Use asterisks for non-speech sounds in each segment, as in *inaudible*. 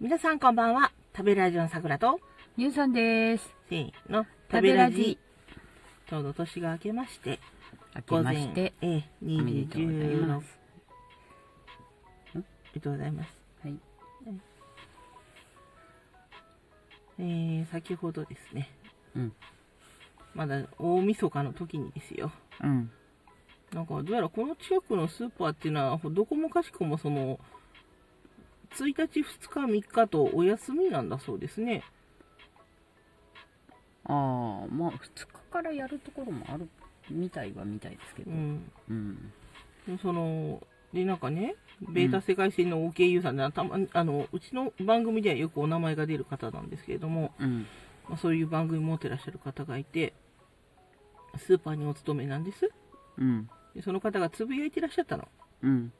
皆さんこんばんは。食べラジオの桜と、ゆうさんです。せーの、食べラジ。ちょうど年が明けまして、明けまして、ええ、2おめで時とうござい16。ます。おめでとうございます。はい。えー、先ほどですね、うん。まだ大晦日の時にですよ。うん。なんか、どうやらこの近くのスーパーっていうのは、どこもかしこもその、1日、2日、3日とお休みなんだそうですね。ああ、まあ、2日からやるところもあるみたいはみたいですけど。うん。うん。でその、で、なんかね、ベータ世界線の OKU さんで、たまあの、うちの番組ではよくお名前が出る方なんですけれども、うん。まあ、そういう番組持ってらっしゃる方がいて、スーパーにお勤めなんです。うん。でその方がつぶやいてらっしゃったの。うん。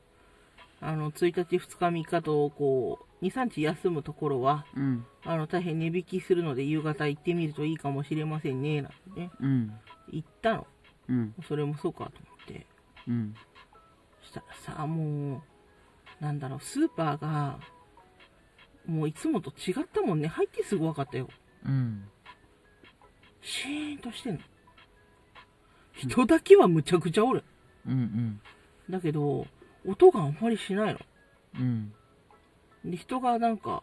あの、1日、2日、3日と、こう、2、3日休むところは、うん。あの、大変値引きするので、夕方行ってみるといいかもしれませんね、なんてね、うん。行ったの。うん。それもそうかと思って。うん。したらさ、もう、なんだろう、スーパーが、もういつもと違ったもんね。入ってすぐ分かったよ。うん。シーンとしてんの。人だけはむちゃくちゃおる。うん。だけど、音があんまりしないの。うん。で、人がなんか、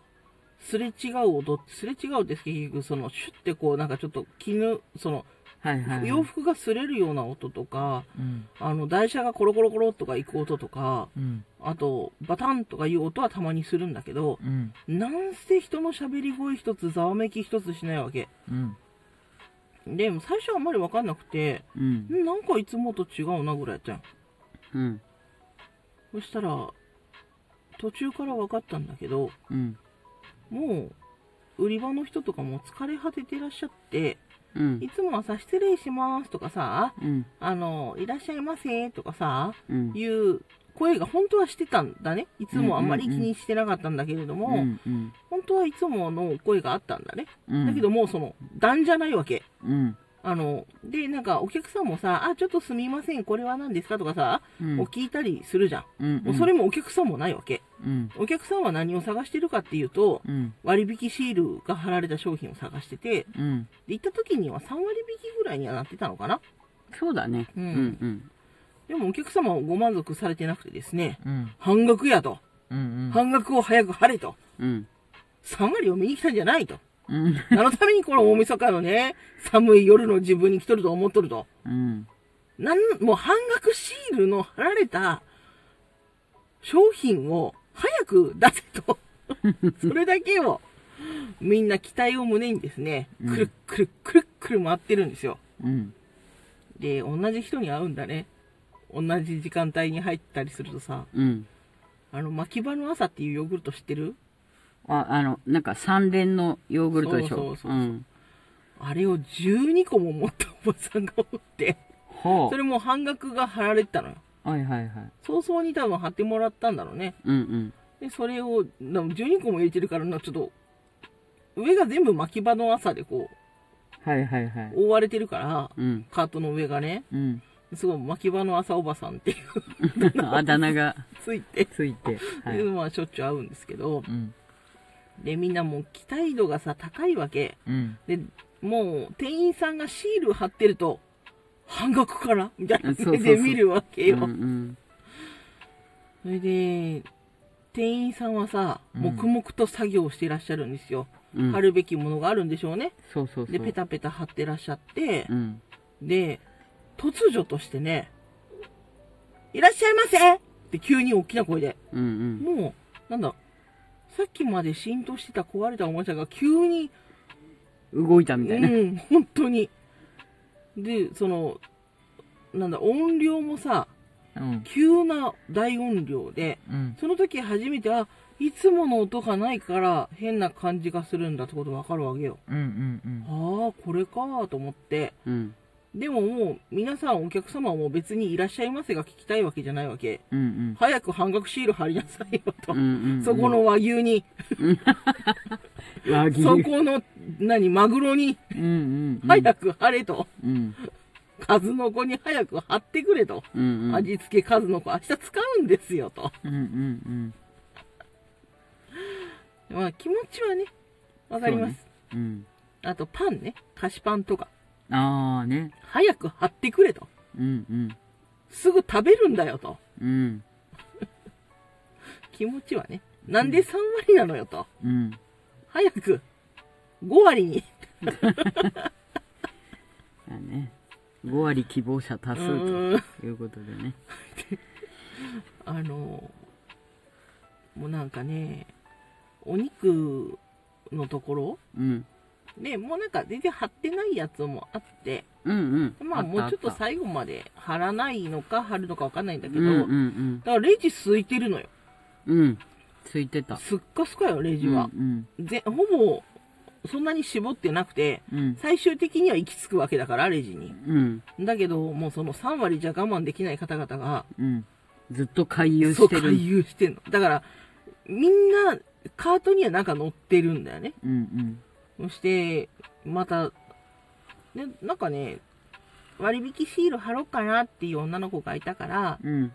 すれ違う音、すれ違うって結局、その、シュッてこう、なんかちょっと絹、その、はいはい。洋服が擦れるような音とか、うん。あの、台車がコロコロコロとか行く音とか、うん。あと、バタンとかいう音はたまにするんだけど、うん。なんせ人の喋り声一つ、ざわめき一つしないわけ。うん。で、最初はあんまりわかんなくて、うん。んなんかいつもと違うなぐらいやったやん。うん。そしたら、途中から分かったんだけど、うん。もう、売り場の人とかも疲れ果ててらっしゃって、うん。いつもはさ、失礼しますとかさ、うん。あの、いらっしゃいませとかさ、うん。いう声が本当はしてたんだね。いつもあんまり気にしてなかったんだけれども、うん。本当はいつもの声があったんだね。うん。だけどもうその、段じゃないわけ。うん。あの、で、なんかお客さんもさ、あ、ちょっとすみません、これは何ですか？とかさ、うん。聞いたりするじゃん。うん。もうそれもお客さんもないわけ。うん。お客さんは何を探してるかっていうと、うん。割引シールが貼られた商品を探してて、うん。で、行った時には3割引きぐらいにはなってたのかなそうだね。うんうん。でもお客様はご満足されてなくてですね、うん。半額やと。うん。半額を早く貼れと。うん。3割を見に来たんじゃないと。うん。何のためにこの大晦日のね、寒い夜の自分に来とると思っとると。うん。なん、もう半額シールの貼られた商品を早く出せと。*laughs* それだけをみんな期待を胸にですね、うんくるっくるっくるっくる回ってるんですよ。うん。で、同じ人に会うんだね。同じ時間帯に入ったりするとさ、うん。あの、巻き場の朝っていうヨーグルト知ってる？あ、あの、なんか三連のヨーグルトでしょ？そうそうそううん。あれを12個も持ったおばさんがおって、ほそれも半額が貼られてたのよ。う。はいはいはい。早々に多分貼ってもらったんだろうね。うんうん。で、それを、な12個も入れてるからな、ちょっと、上が全部巻き場の朝でこはいはいはい。う、覆われてるから、うん。カートの上がね、うん。すごい巻き場の朝おばさんっていう *laughs* あだ名がついて、ついて。はい。まあしょっちゅう会うんですけど、うん。で、みんなもう期待度がさ、高いわけ。うん。で、もう、店員さんがシール貼ってると、半額から？みたいな目で見るわけよ。うんうん。それで、店員さんはさ、うん黙々と作業してらっしゃるんですよ。うん。貼るべきものがあるんでしょうね。そうそうそう。で、ペタペタ貼ってらっしゃってう、ん。で、突如としてね、いらっしゃいませって急に大きな声で。うんもう、なんだ、さっきまで浸透してた壊れたおもちゃが急に、うん。動いたうみたいな。ん、本当に。で、その、なんだ、音量もさ、うん。急な大音量で、うん。その時初めて、あ、いつもの音がないから変な感じがするんだってことがわかるわけよ。うんうんうん。ああ、これかと思って。うん。でももう、皆さんお客様はもう別にいらっしゃいませが聞きたいわけじゃないわけ。うんうん。早く半額シール貼りなさいよと。うんうん。そこの和牛に、*laughs* 和牛。そこの、何、マグロにうんうんうん。早く貼れと。うん。数の子に早く貼ってくれと。うんうん。味付け数の子明日使うんですよと。うんうんまあ気持ちはね、わかります。うん。あとパンね、菓子パンとか、ああね。早く貼ってくれと。うんうん。すぐ食べるんだよと。うん。気持ちはね。なんで3割なのよと。うん。早く5割に。*laughs* だね。5割希望者多う数ということでね。あの、もうなんかね、お肉のところうん。で、もうなんか全然貼ってないやつもあって、うんうん。まあもうちょっとさ最後まで貼らないのか貼るのかわかんないんだけど、うんうんだからレジ空いてるのよ。うん。うん。ついてた。すっかすかよ、レジは。うんぜほぼ、そんなに絞ってなくて、うん。最終的には行き着くわけだから、レジに。うん。だけど、もうその3割じゃ我慢できない方々が、うん。ずっと回遊してる。回遊してんの。だから、みんな、カートにはなんか乗ってるんだよね。うんそして、また、ね、なんかね、割引シール貼ろうかなっていう女の子がいたから、うん。うん。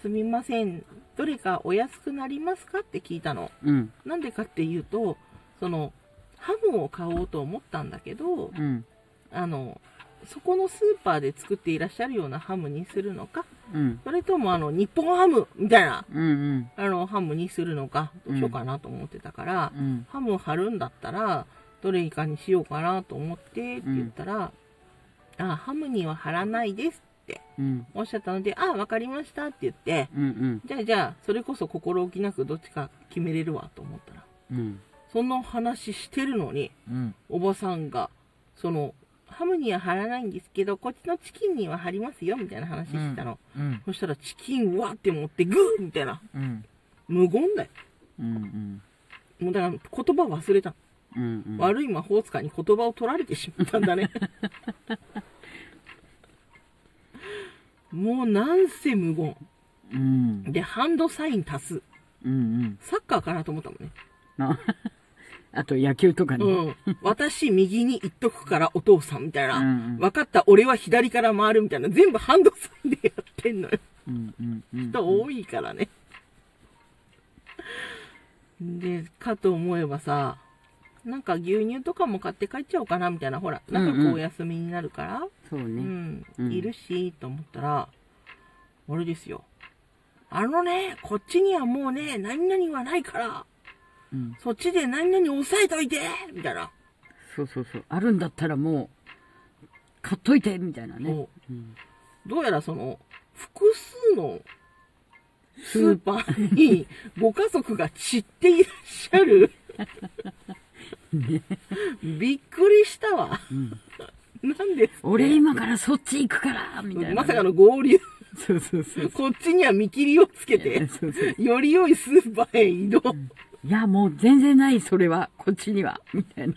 すみません、どれかお安くなりますかって聞いたの。うん。なんでかっていうと、その、ハムを買おうと思ったんだけど、うん。あの、そこのスーパーで作っていらっしゃるようなハムにするのか、うん。それともあの、日本ハムみたいな、うんうん。あの、ハムにするのか、どうしようかなと思ってたから、うん。ハムを貼るんだったら、どれかにしようかなと思ってって言ったら、あ、ハムには貼らないですってうん。おっしゃったので、あ、わかりましたって言って、うんうん。じゃあじゃあ、それこそ心置きなくどっちか決めれるわと思ったら、うん。その話してるのに、うん。おばさんが、その、ハムには貼らないんですけど、こっちのチキンには貼りますよ、みたいな話したの。うん。そしたらチキンわって持ってグーみたいな。うん。無言だよ。うん。もうだから言葉忘れた。うん。うん。悪い魔法使いに言葉を取られてしまったんだね。もうなんせ無言。うん。で、ハンドサイン足す。うんうん。サッカーかなと思ったもんね。な *laughs* あと野球とかね。うん。私右に行っとくからお父さんみたいな。うんうん分かった、俺は左から回るみたいな。全部ハンドサインでやってんのよ。うんうんうん。人多いからね。で、かと思えばさ、なんか牛乳とかも買って帰っちゃおうかなみたいな。ほら、うんうんなんかこうお休みになるから。そうね。うん、うんいるし、と思ったら、あれですよ。あのね、こっちにはもうね、何々はないから、うん。そっちで何々押さえといてみたいな。そうそうそう。あるんだったらもう、買っといてみたいなね。もうん。うどうやらその、複数のスーパーにご家族が散っていらっしゃる。*laughs* *laughs* びっくりしたわ。うん。なんです俺今からそっち行くからみたいなね。まさかの合流。そうそうそう。こっちには見切りをつけて、そうそう。より良いスーパーへ移動。いや、もう全然ない、それは。こっちには。みたいな。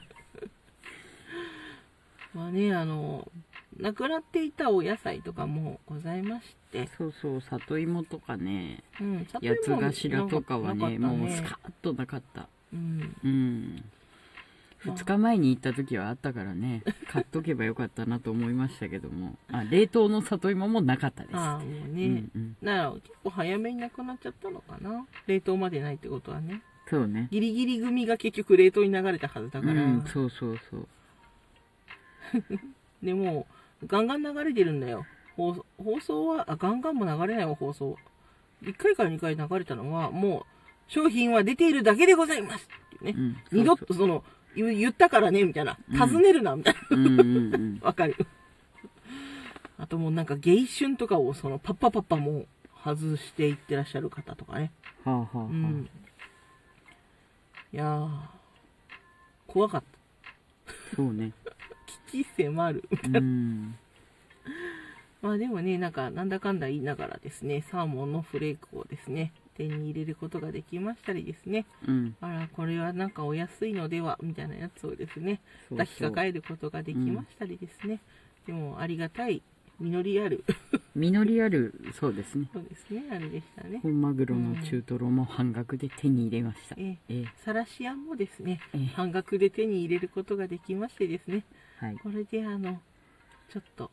まあね、あの、なくなっていたお野菜とかもございまして、そうそう、里芋とかね、うん、里八頭とかはね、なかったもうスカッとなかった。うん、うん。2日前に行った時はあったからね、*laughs* 買っとけばよかったなと思いましたけども、あ、冷凍の里芋もなかったです。ああ、もううね、んうん。だから結構早めになくなっちゃったのかな。冷凍までないってことはね。そうね。ギリギリ組が結局冷凍に流れたはずだから。うん、そうそうそう。*laughs* でも、ガンガン流れてるんだよ。放放送は、あ、ガンガンも流れないわ、放送。1回から2回流れたのは、もう、商品は出ているだけでございますっていうね。うん。二度とその、言言ったからね、みたいな。尋ねるな、みたいな。*laughs* わかる。あともうなんか、芸春とかをその、パッパパッパもう外していってらっしゃる方とかね。はあはあはあ。うん。いやー、怖かっそうね。た。危機迫る。うん。まあでもね、なんか、なんだかんだ言いながらですね、サーモンのフレークをですね、手に入れることができましたりですね、うん。あら、これはなんかお安いのでは、みたいなやつをですね、抱きかかえることができましたりですね、でもありがたい、実りある、実りある、そうですね。そうですね、あれでしたね。本マグロの中トロも半額で手に入れました。えええサラシアンもですね、ええ半額で手に入れることができましてですね、はい。これであの、ちょっと、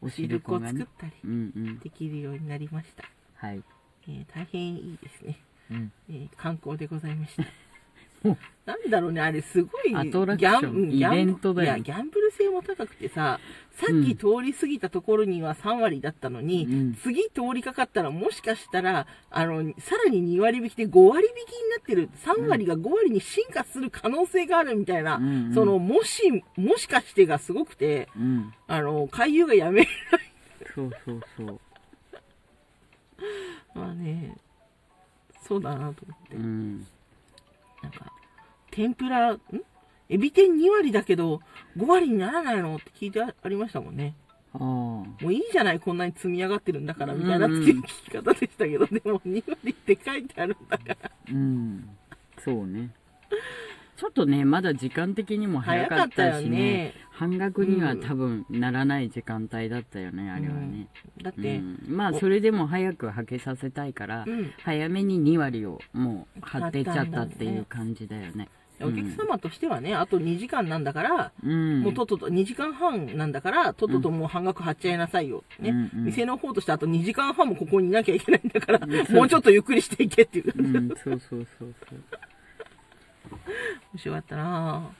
おシルクを作ったりうんうん。できるようになりました。はい。えー大変いいですね、うん。えー観光でございました。*laughs* なんだろうね、あれすごい、ギャントだよねいや、ギャンブル性も高くてさ、さっき通り過ぎたところには3割だったのに、うん次通りかかったらもしかしたら、あの、さらに2割引きで5割引きになってる、3割が5割に進化する可能性があるみたいな、うんうんその、もし、もしかしてがすごくて、うん。あの、回遊がやめられそうそうそう。まあね、そうだなと思って。うん。なんか、天ぷら、ん？エビ天2割だけど、5割にならないのって聞いてありましたもんね。もういいじゃない、こんなに積み上がってるんだから、みたいなうんうん聞き方でしたけど、でも2割って書いてあるんだから。うん。そうね。ちょっとね、まだ時間的にも早かったしね。ね。半額には多分ならない時間帯だったよね、あれはね。うだって、ん、まあ、それでも早くはけさせたいから、うん早めに2割をもう買ってっちゃったっていう感じだよね。お客様としてはね、あと2時間なんだから、うん。もうとっとと2時間半なんだから、とっとともう半額貼っちゃいなさいよ。ね、うんうん店の方としてあと2時間半もここにいなきゃいけないんだから、んもうちょっとゆっくりしていけっていう。うん、そうそうそうそう。面白かったな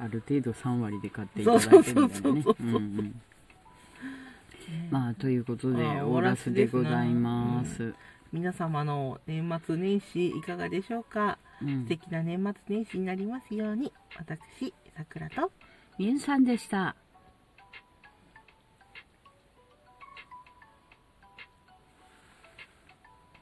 ぁ。ある程度3割で買っていただいてるんだよね。そうそうそうそううんうんまあ、ということで、オーラスでございます。皆様の年末年始いかがでしょうか、うん素敵な年末年始になりますように私さくらとみゆさんでした。